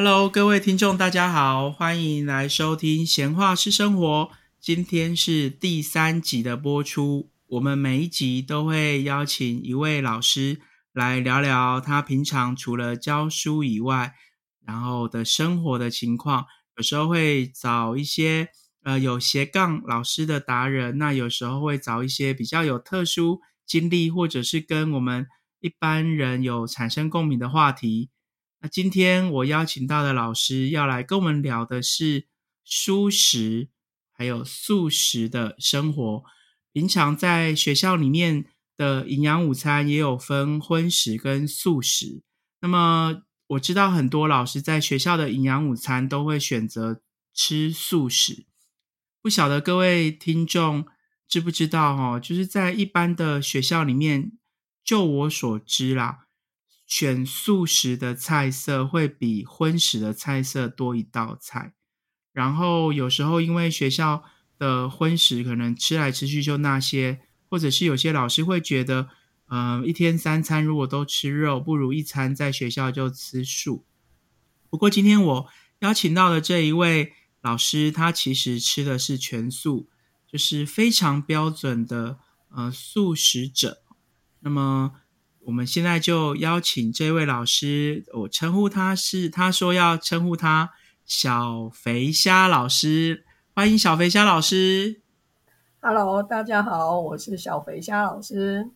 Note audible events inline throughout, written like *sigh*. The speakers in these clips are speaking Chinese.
Hello，各位听众，大家好，欢迎来收听《闲话是生活》。今天是第三集的播出。我们每一集都会邀请一位老师来聊聊他平常除了教书以外，然后的生活的情况。有时候会找一些呃有斜杠老师的达人，那有时候会找一些比较有特殊经历，或者是跟我们一般人有产生共鸣的话题。那今天我邀请到的老师要来跟我们聊的是素食还有素食的生活。平常在学校里面的营养午餐也有分荤食跟素食。那么我知道很多老师在学校的营养午餐都会选择吃素食。不晓得各位听众知不知道哦？就是在一般的学校里面，就我所知啦。选素食的菜色会比荤食的菜色多一道菜，然后有时候因为学校的荤食可能吃来吃去就那些，或者是有些老师会觉得，嗯，一天三餐如果都吃肉，不如一餐在学校就吃素。不过今天我邀请到的这一位老师，他其实吃的是全素，就是非常标准的呃素食者。那么。我们现在就邀请这位老师，我称呼他是，他说要称呼他小肥虾老师，欢迎小肥虾老师。Hello，大家好，我是小肥虾老师。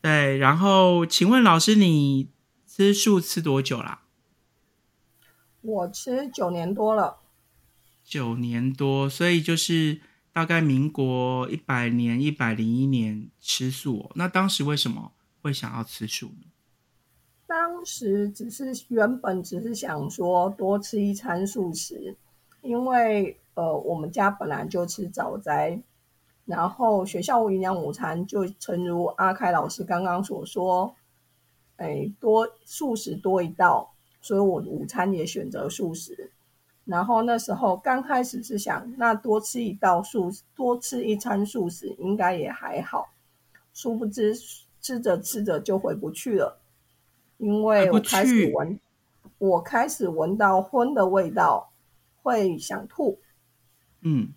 对，然后请问老师，你吃素吃多久啦？我吃九年多了。九年多，所以就是大概民国一百年、一百零一年吃素。哦那当时为什么？会想要吃素呢？当时只是原本只是想说多吃一餐素食，因为呃我们家本来就吃早斋，然后学校营养午餐就诚如阿开老师刚刚所说，哎多素食多一道，所以我午餐也选择素食。然后那时候刚开始是想，那多吃一道素，多吃一餐素食应该也还好，殊不知。吃着吃着就回不去了，因为我开始闻，我开始闻到荤的味道，会想吐。嗯，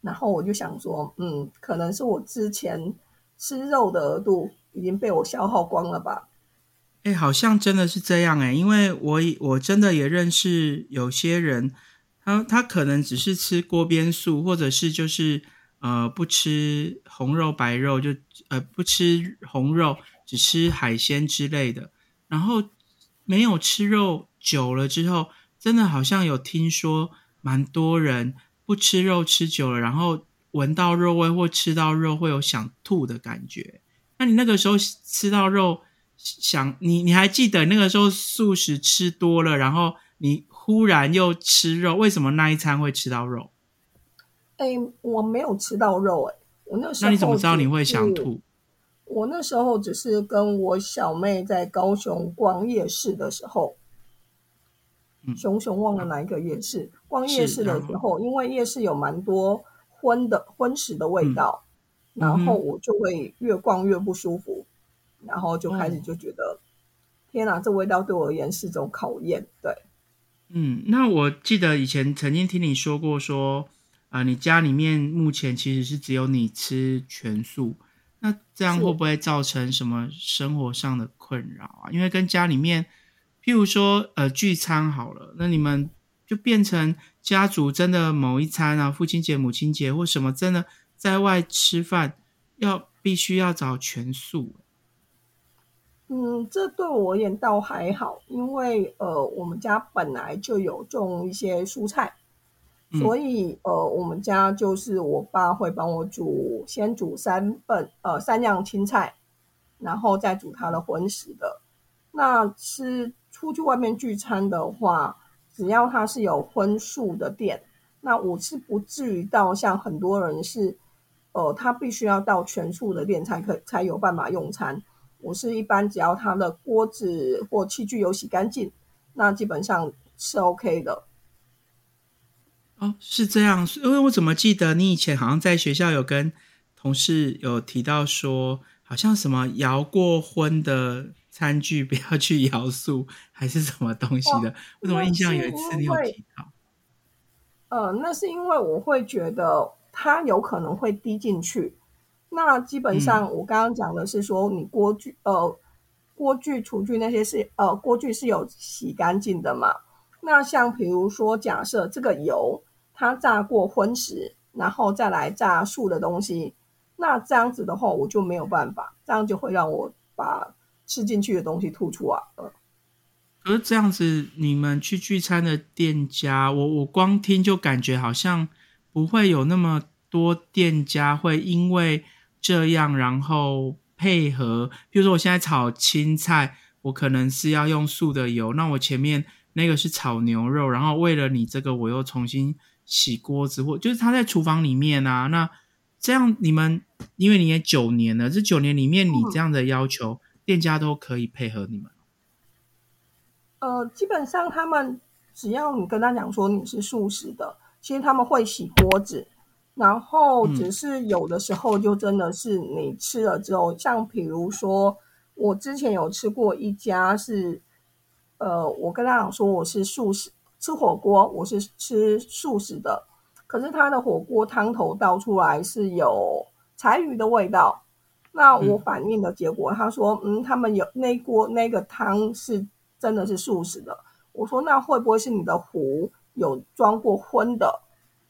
然后我就想说，嗯，可能是我之前吃肉的额度已经被我消耗光了吧？哎，好像真的是这样哎，因为我我真的也认识有些人，他他可能只是吃锅边素，或者是就是。呃，不吃红肉白肉，就呃不吃红肉，只吃海鲜之类的。然后没有吃肉久了之后，真的好像有听说，蛮多人不吃肉吃久了，然后闻到肉味或吃到肉会有想吐的感觉。那你那个时候吃到肉，想你你还记得那个时候素食吃多了，然后你忽然又吃肉，为什么那一餐会吃到肉？哎，我没有吃到肉哎，我那时候那你怎么知道你会想吐？我那时候只是跟我小妹在高雄逛夜市的时候，熊熊忘了哪一个夜市。逛夜市的时候，因为夜市有蛮多荤的荤食的味道，然后我就会越逛越不舒服，然后就开始就觉得，天哪，这味道对我而言是种考验。对，嗯，那我记得以前曾经听你说过说。啊，你家里面目前其实是只有你吃全素，那这样会不会造成什么生活上的困扰啊？因为跟家里面，譬如说呃聚餐好了，那你们就变成家族真的某一餐啊，父亲节、母亲节或什么真的在外吃饭，要必须要找全素。嗯，这对我而言倒还好，因为呃我们家本来就有种一些蔬菜。所以，呃，我们家就是我爸会帮我煮，先煮三份，呃，三样青菜，然后再煮他的荤食的。那吃出去外面聚餐的话，只要他是有荤素的店，那我是不至于到像很多人是，呃，他必须要到全素的店才可才有办法用餐。我是一般只要他的锅子或器具有洗干净，那基本上是 OK 的。哦，是这样，因为我怎么记得你以前好像在学校有跟同事有提到说，好好像什么摇过婚的餐具不要去摇素，还是什么东西的？我怎么印象有一次你有提到？呃，那是因为我会觉得它有可能会滴进去。那基本上我刚刚讲的是说，你锅具呃锅具厨具那些是呃锅具是有洗干净的嘛？那像比如说假设这个油他炸过荤食。然后再来炸素的东西，那这样子的话，我就没有办法，这样就会让我把吃进去的东西吐出来了。可是这样子，你们去聚餐的店家，我我光听就感觉好像不会有那么多店家会因为这样，然后配合。比如说，我现在炒青菜，我可能是要用素的油，那我前面那个是炒牛肉，然后为了你这个，我又重新。洗锅子或就是他在厨房里面啊，那这样你们因为你也九年了，这九年里面你这样的要求，店家都可以配合你们。呃，基本上他们只要你跟他讲说你是素食的，其实他们会洗锅子，然后只是有的时候就真的是你吃了之后，像比如说我之前有吃过一家是，呃，我跟他讲说我是素食。吃火锅，我是吃素食的，可是他的火锅汤头倒出来是有柴鱼的味道。那我反映的结果，他说，嗯，他们有那锅那个汤是真的是素食的。我说，那会不会是你的壶有装过荤的？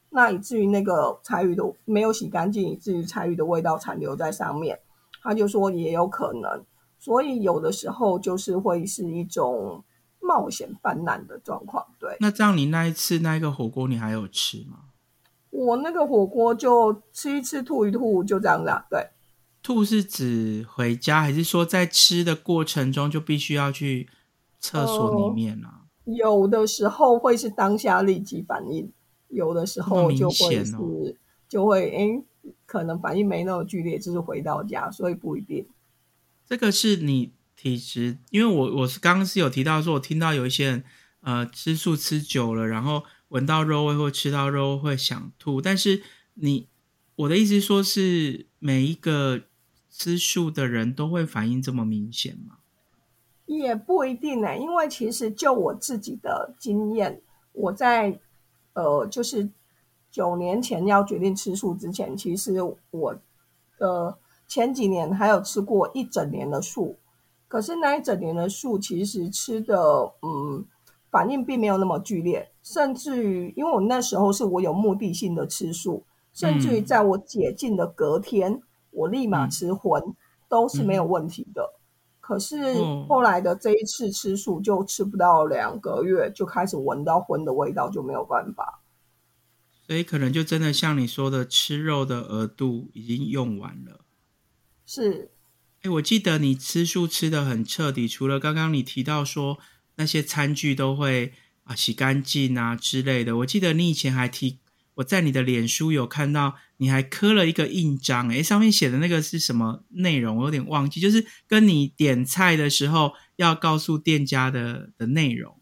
那以至于那个柴鱼的没有洗干净，以至于柴鱼的味道残留在上面。他就说也有可能，所以有的时候就是会是一种。冒险泛滥的状况，对。那这样，你那一次那一个火锅，你还有吃吗？我那个火锅就吃一吃，吐一吐，就这样子。对。吐是指回家，还是说在吃的过程中就必须要去厕所里面呢？有的时候会是当下立即反应，有的时候就会是就会哎，可能反应没那么剧烈，就是回到家，所以不一定。这个是你。体质，因为我我是刚刚是有提到说，我听到有一些人呃吃素吃久了，然后闻到肉味或吃到肉会想吐。但是你我的意思说，是每一个吃素的人都会反应这么明显吗？也不一定呢，因为其实就我自己的经验，我在呃就是九年前要决定吃素之前，其实我呃前几年还有吃过一整年的素。可是那一整年的素，其实吃的嗯反应并没有那么剧烈，甚至于因为我那时候是我有目的性的吃素，甚至于在我解禁的隔天，我立马吃荤都是没有问题的。可是后来的这一次吃素，就吃不到两个月，就开始闻到荤的味道，就没有办法。所以可能就真的像你说的，吃肉的额度已经用完了。是。哎，我记得你吃素吃的很彻底，除了刚刚你提到说那些餐具都会啊洗干净啊之类的，我记得你以前还提我在你的脸书有看到你还刻了一个印章，哎，上面写的那个是什么内容？我有点忘记，就是跟你点菜的时候要告诉店家的的内容。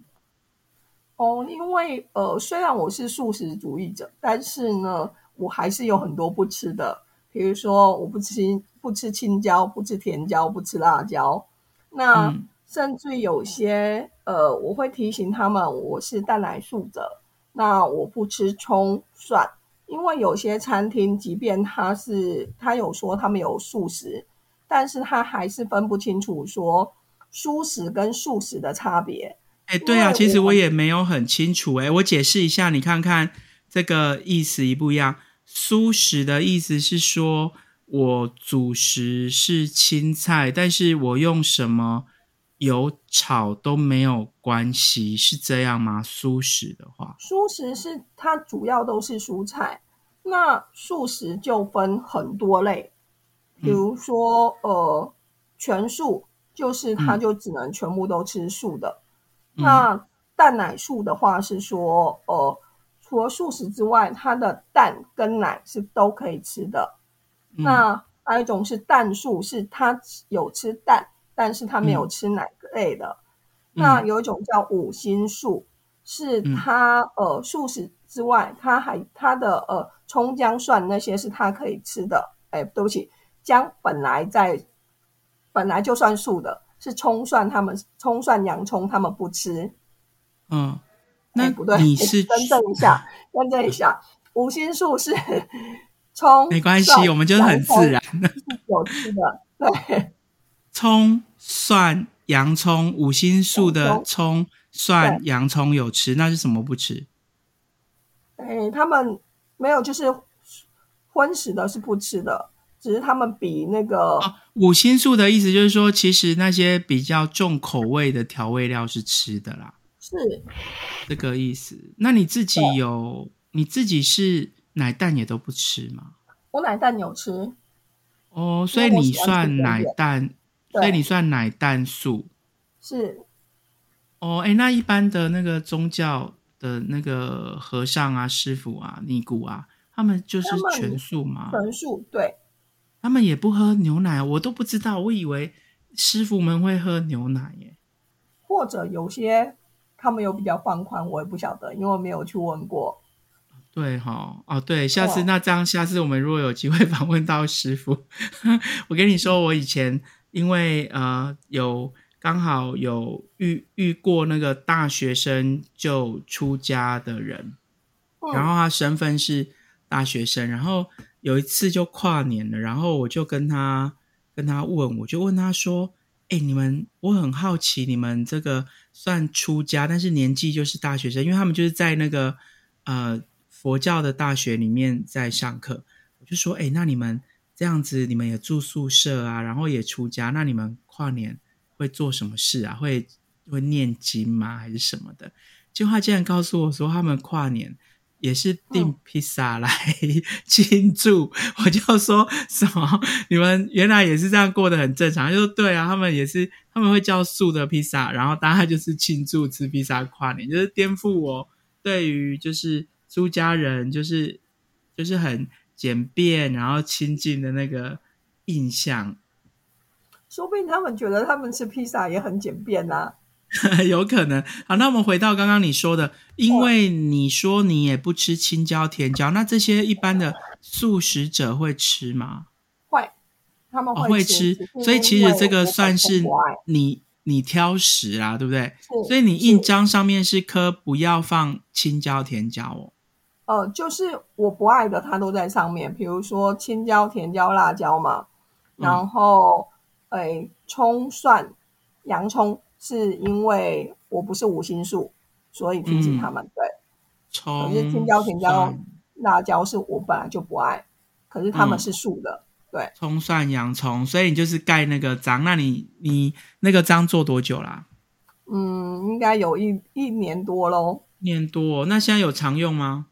哦，因为呃，虽然我是素食主义者，但是呢，我还是有很多不吃的，比如说我不吃。不吃青椒，不吃甜椒，不吃辣椒。那甚至有些呃，我会提醒他们，我是蛋奶素者。那我不吃葱蒜，因为有些餐厅，即便他是他有说他们有素食，但是他还是分不清楚说素食跟素食的差别。哎，对啊，其实我也没有很清楚。哎，我解释一下，你看看这个意思一不一样？素食的意思是说。我主食是青菜，但是我用什么油炒都没有关系，是这样吗？素食的话，素食是它主要都是蔬菜，那素食就分很多类，比如说呃全素，就是它就只能全部都吃素的。那蛋奶素的话是说，呃除了素食之外，它的蛋跟奶是都可以吃的。那还有一种是蛋素，是它有吃蛋，但是它没有吃奶类的。那有一种叫五星素，是它呃素食之外，它还它的呃葱姜蒜那些是它可以吃的。哎，对不起，姜本来在本来就算素的，是葱蒜他们葱蒜洋葱他们不吃。嗯，哎那不对，你是更正一下，更正一下，五星素是葱，没关系，我们就是很自然。是有吃的，对葱、蒜、洋葱，五星素的葱、蒜、洋葱有吃，那是什么不吃？哎，他们没有，就是荤食的是不吃的，只是他们比那个、哦五星素的意思就是说，其实那些比较重口味的调味料是吃的啦，是这个意思。那你自己有，你自己是奶蛋也都不吃吗？我奶蛋有吃，哦，所以你算奶蛋，所以你算奶蛋素。是哦，哎，那一般的那个宗教的那个和尚啊、师傅啊、尼姑啊，他们就是全素吗？全素，对，他们也不喝牛奶，我都不知道，我以为师傅们会喝牛奶耶。或者有些他们有比较放宽，我也不晓得，因为我没有去问过。对哈，哦对，下次哦那这样，下次我们如果有机会访问到师傅，*laughs* 我跟你说，我以前因为呃有刚好有遇遇过那个大学生就出家的人，嗯然后他身份是大学生，然后有一次就跨年了，然后我就跟他跟他问，我就问他说：“哎，你们我很好奇，你们这个算出家，但是年纪就是大学生，因为他们就是在那个呃佛教的大学里面在上课。我就说：哎，那你们这样子，你们也住宿舍啊，然后也出家，那你们跨年会做什么事啊？会会念经吗？还是什么的？”就他竟然告诉我说，他们跨年也是订嗯披萨来 *laughs* 庆祝。我就说什么？你们原来也是这样过得很正常？就说对啊，他们也是，他们会叫素的披萨，然后大家就是庆祝吃披萨跨年，就是颠覆我对于就是出家人就是就是很简便然后亲近的那个印象。说不定他们觉得他们吃披萨也很简便呐、*laughs* 有可能。好，那我们回到刚刚你说的，因为你说你也不吃青椒、甜椒，那这些一般的素食者会吃吗？会，他们哦，会会吃，所以其实这个算是你你挑食啊，对不对？所以你印章上面是刻不要放青椒、甜椒哦。呃，就是我不爱的，它都在上面，比如说青椒、甜椒、辣椒嘛，嗯然后诶，葱、蒜、洋葱，是因为我不是五星素，所以提醒他们。对，葱、可是青椒、甜椒、辣椒是我本来就不爱，可是他们嗯是素的。对，葱、蒜、洋葱，所以你就是盖那个章。那你你那个章做多久啦？嗯，应该有一一年多喽，一年多哦、那现在有常用吗？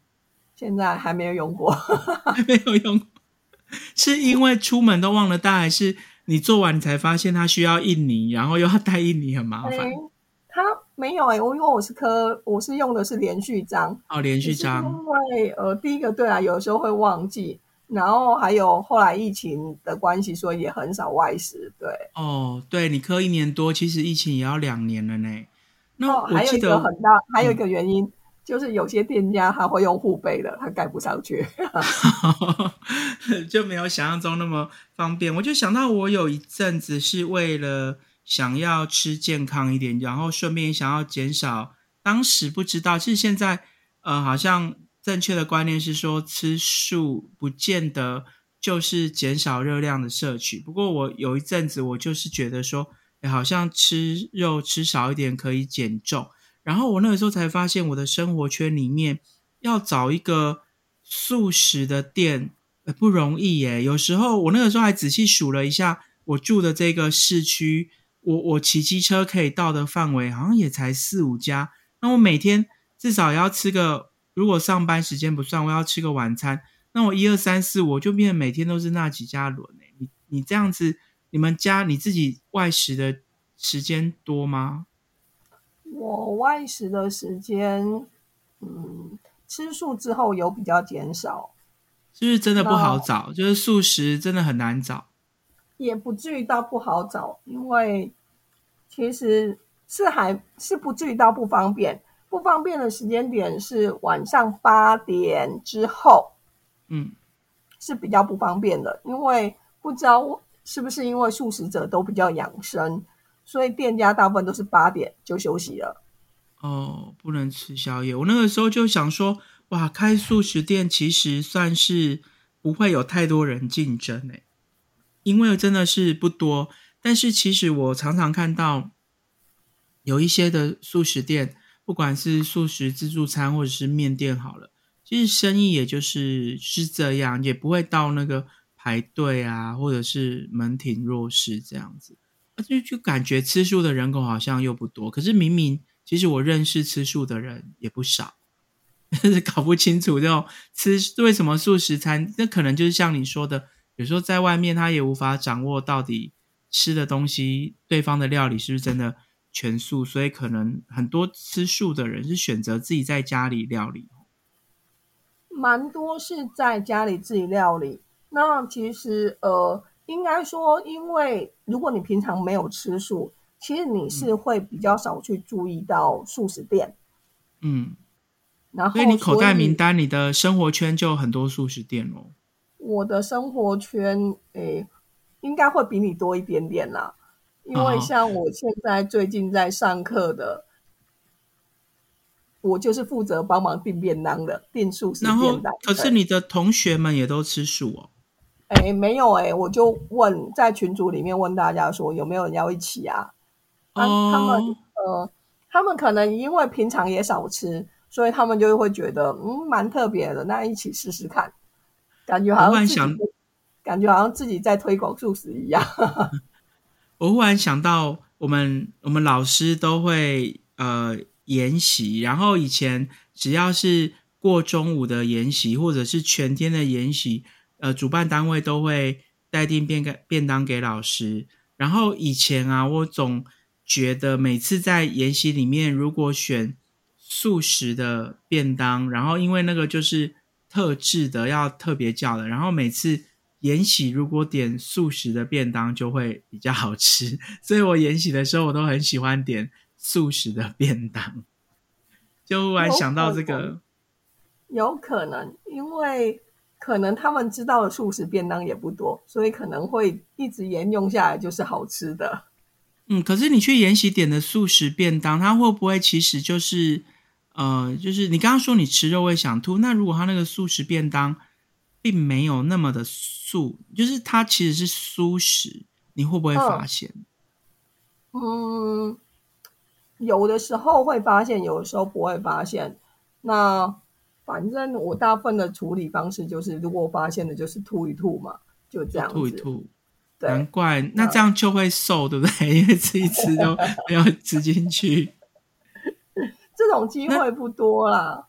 现在还没有用过。*laughs* 还没有用过，*laughs* 是因为出门都忘了带，还是你做完你才发现它需要印泥，然后又要带印泥很麻烦？诶它没有诶、我因为我是科，我是用的是连续章，哦，连续章，因为呃，第一个对啊，有时候会忘记，然后还有后来疫情的关系，所以也很少外食。对，哦，对你刻一年多，其实疫情也要两年了呢。那哦，还有一个很大，还有一个原因、就是有些店家他会用护背的，他盖不上去。*laughs* *laughs* 就没有想象中那么方便。我就想到我有一阵子是为了想要吃健康一点，然后顺便想要减少。当时不知道，其实现在呃，好像正确的观念是说吃素不见得就是减少热量的摄取。不过我有一阵子我就是觉得说，哎，好像吃肉吃少一点可以减重。然后我那个时候才发现，我的生活圈里面要找一个素食的店。呃不容易耶。有时候我那个时候还仔细数了一下，我住的这个市区，我我骑机车可以到的范围，好像也才四五家。那我每天至少要吃个，如果上班时间不算，我要吃个晚餐，那我一二三四，我就变成每天都是那几家轮诶。你你这样子，你们家你自己外食的时间多吗？我外食的时间，嗯，吃素之后有比较减少，是不是真的不好找？就是素食真的很难找。也不至于到不好找，因为其实是还是不至于到不方便。不方便的时间点是晚上八点之后嗯，是比较不方便的，因为不知道是不是因为素食者都比较养生，所以店家大部分都是八点就休息了？哦，不能吃宵夜。我那个时候就想说，哇，开素食店其实算是不会有太多人竞争诶，因为真的是不多。但是其实我常常看到有一些的素食店，不管是素食自助餐或者是面店，好了，其实生意也就是是这样，也不会到那个排队啊，或者是门庭若市这样子。就就感觉吃素的人口好像又不多，可是明明其实我认识吃素的人也不少，*laughs* 但是搞不清楚这种吃为什么素食餐，那可能就是像你说的，有时候在外面他也无法掌握到底。吃的东西，对方的料理是不是真的全素？所以可能很多吃素的人是选择自己在家里料理。蛮多是在家里自己料理。那其实呃，应该说，因为如果你平常没有吃素，其实你是会比较少去注意到素食店。嗯，然后所以你口袋名单，你的生活圈就很多素食店哦。我的生活圈，诶。应该会比你多一点点啦，因为像我现在最近在上课的，我就是负责帮忙订便当的，订素食便当。可是你的同学们也都吃素哦？哎，没有哎，我就问在群组里面问大家说有没有人要一起啊？啊，他们呃，他们可能因为平常也少吃，所以他们就会觉得嗯蛮特别的，那一起试试看，感觉好像。感觉好像自己在推广素食一样。*laughs* 我忽然想到，我们我们老师都会呃研习，然后以前只要是过中午的研习，或者是全天的研习，呃，主办单位都会带订便给便当给老师。然后以前啊，我总觉得每次在研习里面，如果选素食的便当，然后因为那个就是特制的，要特别叫的，然后每次。延禧如果点素食的便当就会比较好吃，所以我延禧的时候我都很喜欢点素食的便当。就忽然想到这个，有可能，因为可能他们知道的素食便当也不多，所以可能会一直沿用下来，就是好吃的。嗯，可是你去延禧点的素食便当，它会不会其实就是呃，就是你刚刚说你吃肉会想吐，那如果他那个素食便当？并没有那么的素，就是它其实是素食，你会不会发现？嗯，有的时候会发现，有的时候不会发现。那反正我大部分的处理方式就是，如果我发现的，就是吐一吐嘛，就这样吐一吐。难怪那这样就会瘦，对不对？*laughs* 因为吃一吃都没有吃进去。*laughs* 这种机会不多啦。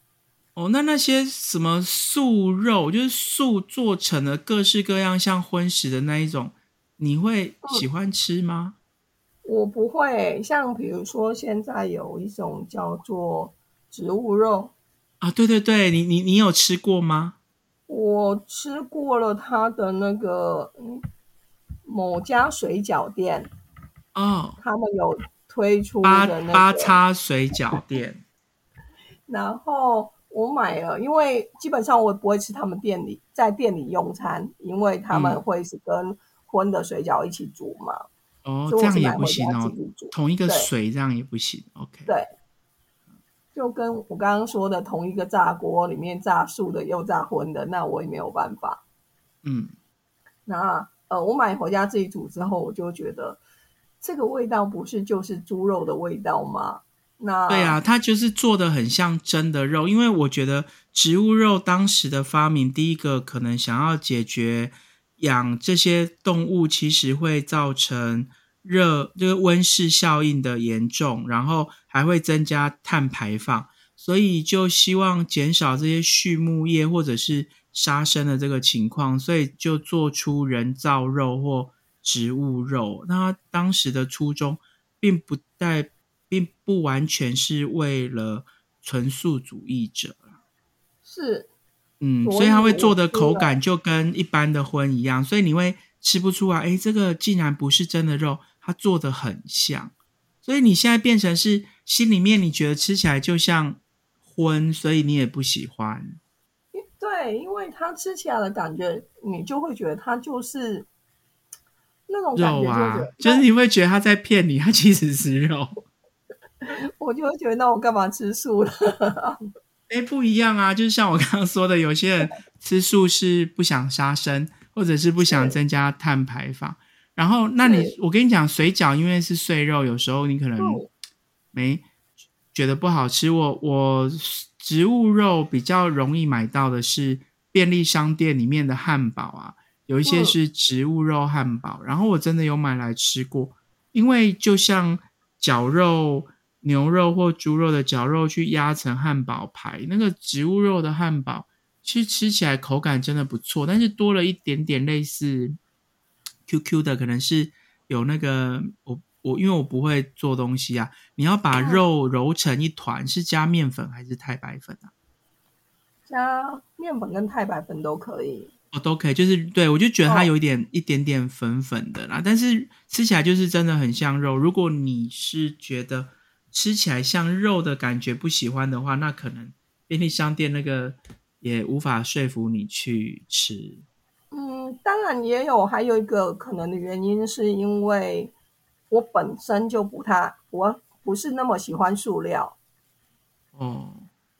哦，那那些什么素肉，就是素做成的各式各样像荤食的那一种，你会喜欢吃吗？我不会，像比如说现在有一种叫做植物肉啊，对对对，你你你有吃过吗？我吃过了，他的那个某家水饺店哦，他们有推出八八叉水饺店，*laughs* 然后。我买了，因为基本上我不会吃他们店里在店里用餐，因为他们会是跟荤的水饺一起煮嘛。哦，这样也不行哦，同一个水这样也不行。OK，对，就跟我刚刚说的同一个炸锅里面炸素的又炸荤的，那我也没有办法。嗯，那呃，我买回家自己煮之后，我就觉得这个味道不是就是猪肉的味道吗？那对啊，它就是做的很像真的肉，因为我觉得植物肉当时的发明，第一个可能想要解决养这些动物其实会造成热这个温室效应的严重，然后还会增加碳排放，所以就希望减少这些畜牧业或者是杀生的这个情况，所以就做出人造肉或植物肉。那当时的初衷并不代。并不完全是为了纯素主义者是，嗯，所以他会做的口感就跟一般的荤一样，所以你会吃不出来，哎，这个竟然不是真的肉，它做的很像，所以你现在变成是心里面你觉得吃起来就像荤，所以你也不喜欢。对，因为它吃起来的感觉，你就会觉得它就是。那种感觉肉啊就，是就是你会觉得他在骗你，他其实是肉。*laughs* 我就会觉得那我干嘛吃素了？哎，不一样啊，就是像我刚刚说的，有些人吃素是不想杀生，或者是不想增加碳排放。然后，那你我跟你讲，水饺因为是碎肉，有时候你可能嗯没觉得不好吃。我我植物肉比较容易买到的是便利商店里面的汉堡啊，有一些嗯是植物肉汉堡，然后我真的有买来吃过，因为就像绞肉。牛肉或猪肉的绞肉去压成汉堡排，那个植物肉的汉堡，其实吃起来口感真的不错，但是多了一点点类似 QQ 的，可能是有那个我我因为我不会做东西啊，你要把嗯肉揉成一团，是加面粉还是太白粉啊？加面粉跟太白粉都可以。哦，都可以，就是对我就觉得它哦有一点、一点点粉粉的啦，但是吃起来就是真的很像肉。如果你是觉得吃起来像肉的感觉不喜欢的话，那可能便利商店那个也无法说服你去吃。嗯，当然也有，还有一个可能的原因，是因为我本身就不太，我不是那么喜欢塑料。哦，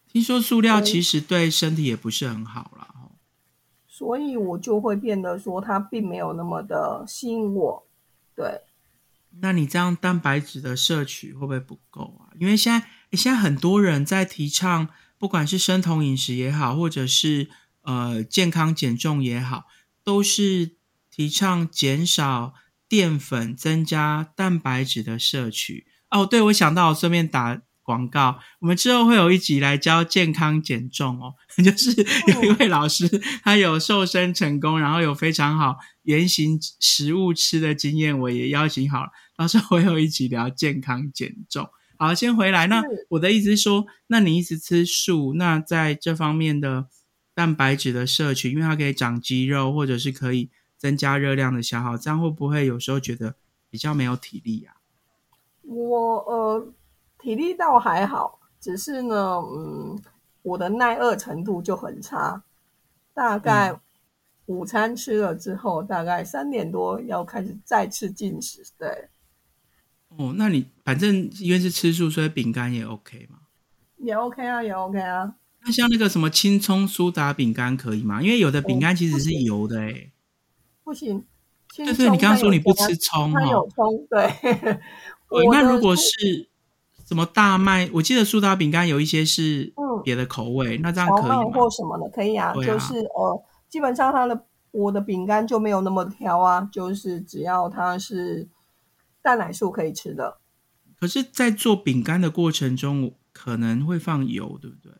听说塑料其实对身体也不是很好啦。哦所以我就会变得说它并没有那么的吸引我。对，那你这样蛋白质的摄取会不会不够啊？因为现在现在很多人在提倡，不管是生酮饮食也好，或者是呃健康减重也好，都是提倡减少淀粉，增加蛋白质的摄取。哦，对，我想到，我顺便打广告，我们之后会有一集来教健康减重哦，*laughs* 就是有一位老师，他有瘦身成功，然后有非常好原型食物吃的经验，我也邀请好了，到时候会有一集聊健康减重。好，先回来。那我的意思是说，那你一直吃素，那在这方面的蛋白质的摄取，因为它可以长肌肉，或者是可以增加热量的消耗，这样会不会有时候觉得比较没有体力啊？我呃体力倒还好，只是呢，嗯，我的耐饿程度就很差，大概嗯午餐吃了之后，大概三点多要开始再次进食。对，哦，那你反正因为是吃素，所以饼干也 OK 嘛？也 OK 啊，也 OK 啊。那像那个什么青葱苏打饼干可以吗？因为有的饼干其实是油的欸诶、不行，就是你刚刚说你不吃葱它哦有，葱，对。*laughs* 呃我的那如果是什么大麦，我记得苏打饼干有一些是嗯别的口味，那这样可以吗？或什么的可以啊，啊就是呃，基本上它的我的饼干就没有那么挑啊，就是只要它是蛋奶素可以吃的，可是，在做饼干的过程中，可能会放油，对不对？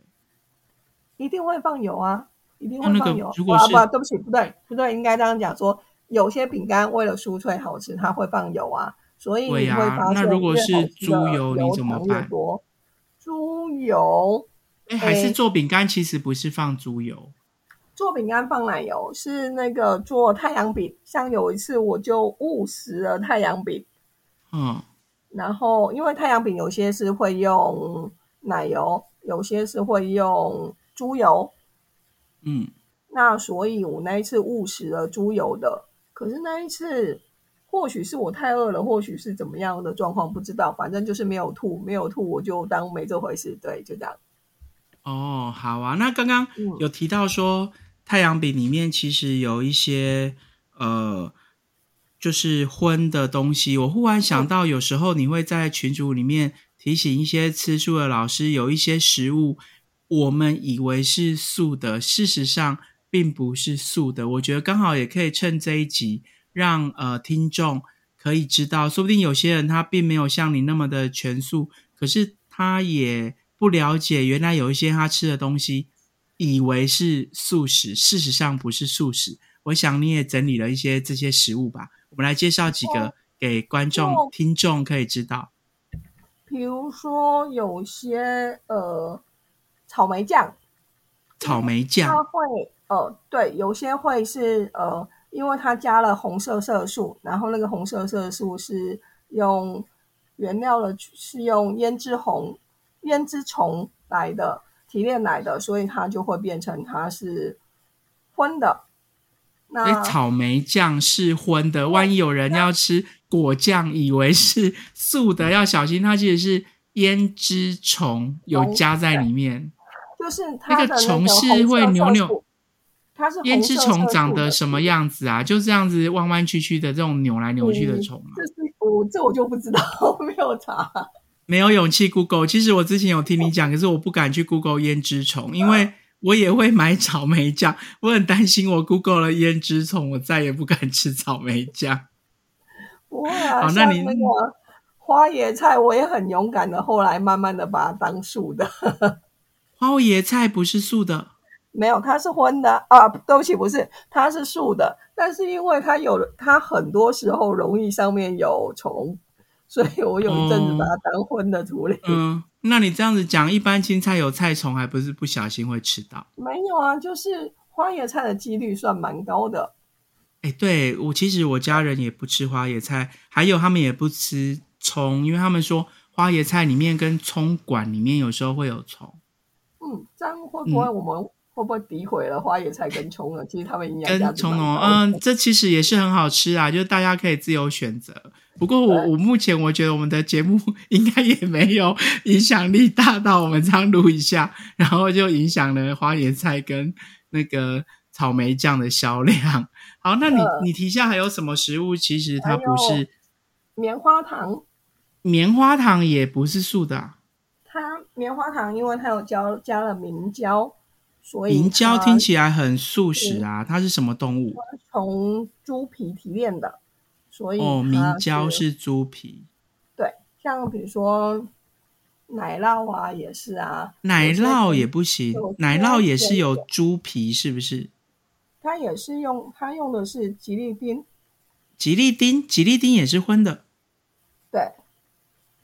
一定会放油啊，一定会放油。如果是啊不，对不起，不对，不对，应该这样讲说，有些饼干为了酥脆好吃，它会放油啊，所以你会发现那如果是越好吃的猪油你怎么糖越办？多。猪油哎，还是做饼干其实不是放猪油。做饼干放奶油是那个做太阳饼，像有一次我就误食了太阳饼。嗯，然后因为太阳饼有些是会用奶油，有些是会用猪油，嗯，那所以我那一次误食了猪油的。可是那一次或许是我太饿了，或许是怎么样的状况不知道，反正就是没有吐，没有吐我就当没这回事，对，就这样。哦，好啊。那刚刚嗯有提到说，太阳饼里面其实有一些呃，就是荤的东西。我忽然想到，有时候你会在群组里面提醒一些吃素的老师，有一些食物我们以为是素的，事实上并不是素的。我觉得刚好也可以趁这一集，让呃听众可以知道，说不定有些人他并没有像你那么的全素，可是他也不了解，原来有一些他吃的东西，以为是素食，事实上不是素食。我想你也整理了一些这些食物吧，我们来介绍几个给观众、哦听众可以知道。比如说有些呃草莓酱，草莓酱它会呃，对，有些会是呃，因为它加了红色色素，然后那个红色色素是用原料的，是用胭脂红、胭脂虫来的提炼来的，所以它就会变成它是荤的。那草莓酱是荤的，万一有人要吃果酱，以为是素的，要小心，它其实是胭脂虫有加在里面。就是那个虫是会扭扭，它是胭脂虫长得什么样子啊？就这样子弯弯曲曲的这种扭来扭去的虫吗这是我这我就不知道，没有查。没有勇气 Google，其实我之前有听你讲，可是我不敢去 Google 胭脂虫，因为我也会买草莓酱，我很担心我 Google 了胭脂虫，我再也不敢吃草莓酱。不会啊，好，那你那个花椰菜，我也很勇敢的，后来慢慢的把它当素的。花椰菜不是素的，没有，它是荤的啊。对不起，不是，它是素的，但是因为它有，它很多时候容易上面有虫。*laughs* 所以我有一阵子把它当荤的处理。嗯，那你这样子讲，一般青菜有菜虫，还不是不小心会吃到？没有啊，就是花椰菜的几率算蛮高的。哎，对我其实我家人也不吃花椰菜，还有他们也不吃葱，因为他们说花椰菜里面跟葱管里面有时候会有虫。嗯，这样会不会我们？会不会诋毁了花椰菜跟葱呢？其实他们营养跟葱哦，嗯，这其实也是很好吃啊，就是大家可以自由选择。不过我我目前我觉得我们的节目应该也没有影响力大到我们这样录一下，然后就影响了花椰菜跟那个草莓酱的销量。好，那你你提下还有什么食物？其实它不是棉花糖，棉花糖也不是素的。它棉花糖，因为它有加加了明胶。所以明胶听起来很素食啊，它是什么动物？从猪皮提炼的，所以哦，明胶是猪皮。对，像比如说奶酪啊，也是啊。奶酪也不行，奶酪也是有猪皮，是不是？它也是用，它用的是吉利丁。吉利丁，吉利丁也是荤的。对。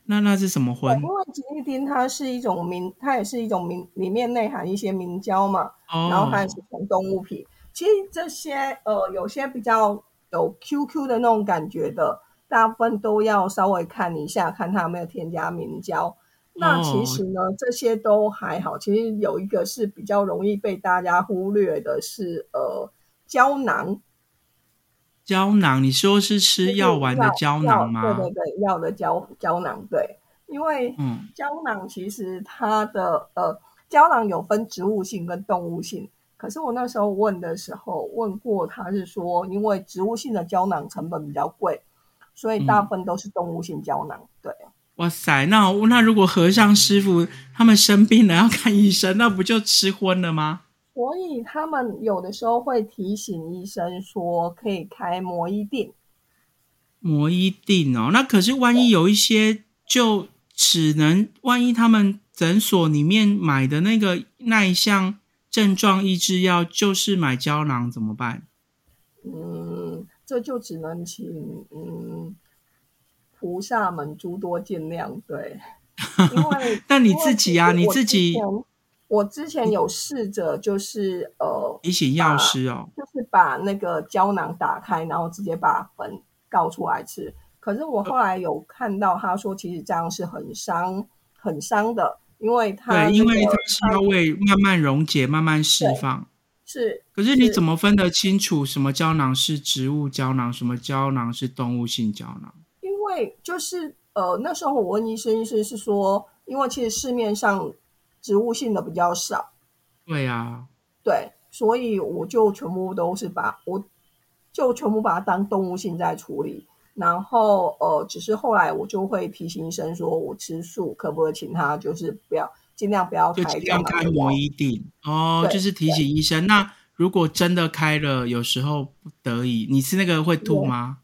那那是什么荤？因为吉利丁它是一种明，它也是一种明，里面内含一些明胶嘛。哦。然后它也是从动物皮。其实这些呃，有些比较有 QQ 的那种感觉的，大部分都要稍微看一下，看它有没有添加明胶。那其实呢，这些都还好。其实有一个是比较容易被大家忽略的，是呃胶囊。胶囊，你说是吃药丸的胶囊吗？对对对，药的胶胶囊，对，因为嗯，胶囊其实它的呃，胶囊有分植物性跟动物性。可是我那时候问的时候问过，他是说，因为植物性的胶囊成本比较贵，所以大部分都是动物性胶囊。对，哇塞，那那如果和尚师傅他们生病了要看医生，那不就吃荤了吗？所以他们有的时候会提醒医生说，可以开摩一定。摩一定哦，那可是万一有一些就只能，万一他们诊所里面买的那个那一项症状抑制药就是买胶囊怎么办？嗯，这就只能请嗯菩萨们诸多见谅，对。*laughs* 因为那你自己啊，你自己。我之前有试着，就是呃，提醒药师哦，就是把那个胶囊打开，然后直接把粉倒出来吃。可是我后来有看到他说，其实这样是很伤、很伤的，因为它对，因为它是要为慢慢溶解、慢慢释放。是，可是你怎么分得清楚什么胶囊是植物胶囊，什么胶囊是动物性胶囊？因为就是呃，那时候我问医生，医生是说，因为其实市面上。植物性的比较少，对呀，对，所以我就全部都是把我就全部把它当动物性在处理，然后呃，只是后来我就会提醒医生说，我吃素可不可以请他就是不要尽量不要开，尽量开摩一定哦，就是提醒医生。那如果真的开了，有时候不得已，你吃那个会吐吗？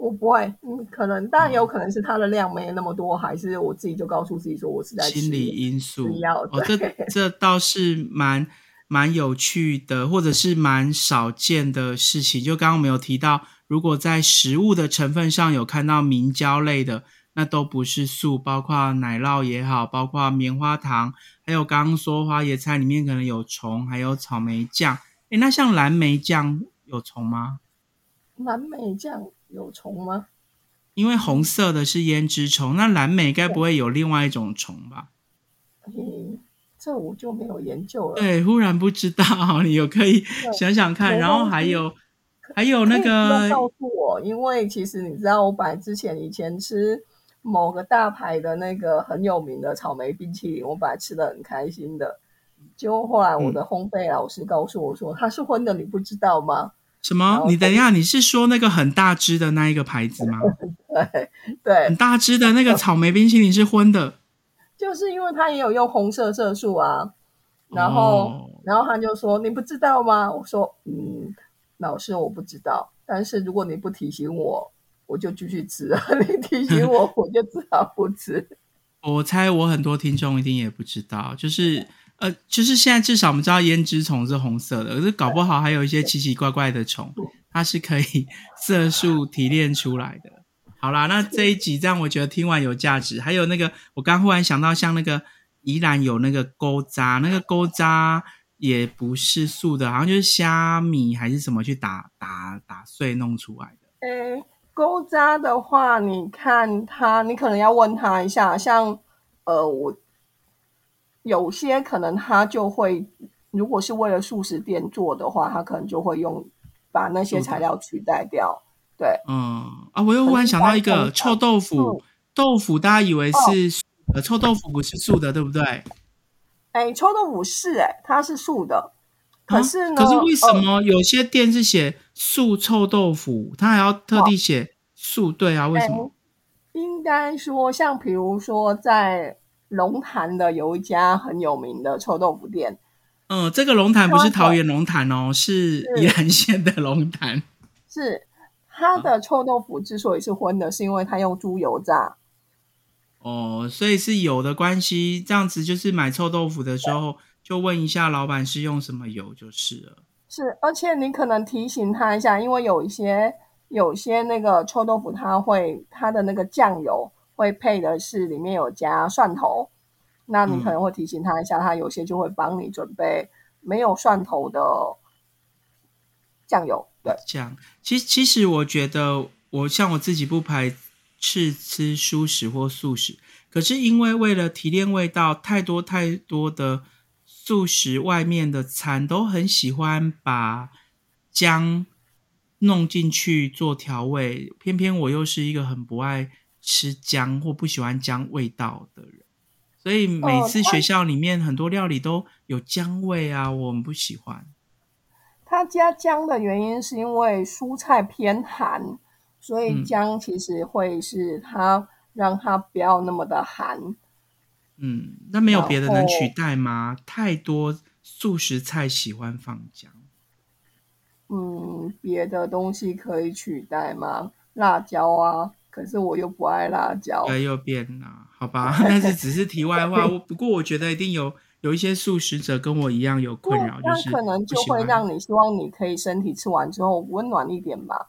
我不会，嗯，可能，当然有可能是它的量没那么多，还是我自己就告诉自己说，我是在心理因素。哦，这这倒是蛮蛮有趣的，或者是蛮少见的事情。就刚刚我们有提到，如果在食物的成分上有看到明胶类的，那都不是素，包括奶酪也好，包括棉花糖，还有刚刚说花椰菜里面可能有虫，还有草莓酱。诶那像蓝莓酱有虫吗？蓝莓酱。有虫吗？因为红色的是胭脂虫，那蓝莓该不会有另外一种虫吧？嗯，这我就没有研究了。对，忽然不知道，你有可以想想看。然后还有还有那个告诉我，因为其实你知道，我本来之前以前吃某个大牌的那个很有名的草莓冰淇淋，我本来吃的很开心的，结果后来我的烘焙老师告诉我说它是荤的，你不知道吗？什么？你等一下，你是说那个很大只的那一个牌子吗？*laughs* 对对很，大只的那个 *laughs* 草莓冰淇淋是荤的，就是因为它也有用红色色素啊，然后、哦然后他就说你不知道吗？我说嗯，老师我不知道，但是如果你不提醒我，我就继续吃啊，*laughs* 你提醒我，我就只好不吃。我猜我很多听众一定也不知道，就是呃，就是现在至少我们知道胭脂虫是红色的，可是搞不好还有一些奇奇怪怪的虫，它是可以 *laughs* 色素提炼出来的。好啦，那这一集这样我觉得听完有价值。还有那个，我刚忽然想到，像那个宜兰有那个钩渣，那个钩渣也不是素的，好像就是虾米还是什么去打打打碎弄出来的。诶，钩渣的话，你看它，你可能要问他一下，像呃，我有些可能他就会，如果是为了素食店做的话，他可能就会用把那些材料取代掉。对，嗯啊，我又忽然想到一个臭豆腐，豆腐大家以为是素的，臭豆腐不是素的，对不对？哎，臭豆腐是哎，它是素的，可是呢，啊可是为什呃么有些店是写素臭豆腐，它还要特地写素？对啊，为什么？应该说，像比如说在龙潭的有一家很有名的臭豆腐店，嗯，这个龙潭不是桃园龙潭哦，是是宜兰县的龙潭。是它的臭豆腐之所以是荤的，是因为它用猪油炸。哦，所以是有的关系，这样子就是买臭豆腐的时候就问一下老板是用什么油就是了。是，而且你可能提醒他一下，因为有一些有些那个臭豆腐，它会它的那个酱油会配的是里面有加蒜头，那你可能会提醒他一下，他有些就会帮你准备没有蒜头的酱油。对，这样，其实其实我觉得，我像我自己不排斥吃蔬食或素食，可是因为为了提炼味道，太多太多的素食外面的餐都很喜欢把姜弄进去做调味，偏偏我又是一个很不爱吃姜或不喜欢姜味道的人，所以每次学校里面很多料理都有姜味啊，我们不喜欢。它加姜的原因是因为蔬菜偏寒，所以嗯姜其实会是它让它不要那么的寒。嗯，那没有别的能取代吗？太多素食菜喜欢放姜，嗯，别的东西可以取代吗？辣椒啊，可是我又不爱辣椒。呃，又变了，好吧？但是只是题外话。我不过我觉得一定有有一些素食者跟我一样有困扰，那就是可能就会让你希望你可以身体吃完之后温暖一点吧。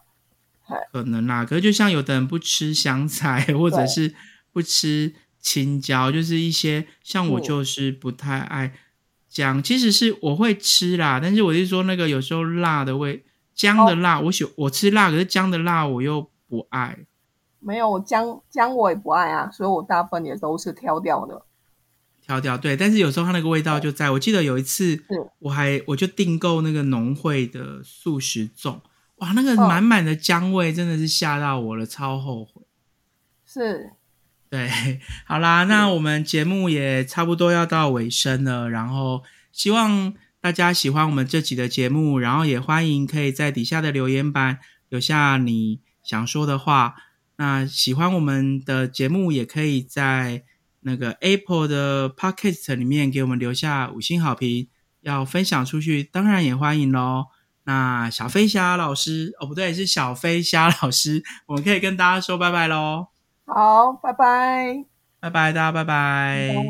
可能啦。可是就像有的人不吃香菜，或者是不吃青椒，就是一些像我嗯就是不太爱姜。其实是我会吃啦，但是我是说那个有时候辣的味，姜的哦辣，我喜我吃辣，可是姜的辣我又不爱。没有姜姜我也不爱啊，所以我大部分也都是挑掉的。挑掉对，但是有时候它那个味道就在。我记得有一次是，我还我就订购那个农会的素食粽，哇，那个嗯满满的姜味真的是吓到我了，超后悔。是，对，*laughs* 好啦，那我们节目也差不多要到尾声了，然后希望大家喜欢我们这集的节目，然后也欢迎可以在底下的留言板留下你想说的话。那喜欢我们的节目，也可以在那个 Apple 的 Podcast 里面给我们留下五星好评，要分享出去，当然也欢迎喽。那小飞侠老师，哦不对，是小飞侠老师，*laughs* 我们可以跟大家说拜拜喽。好，拜拜。拜拜，大家拜拜。拜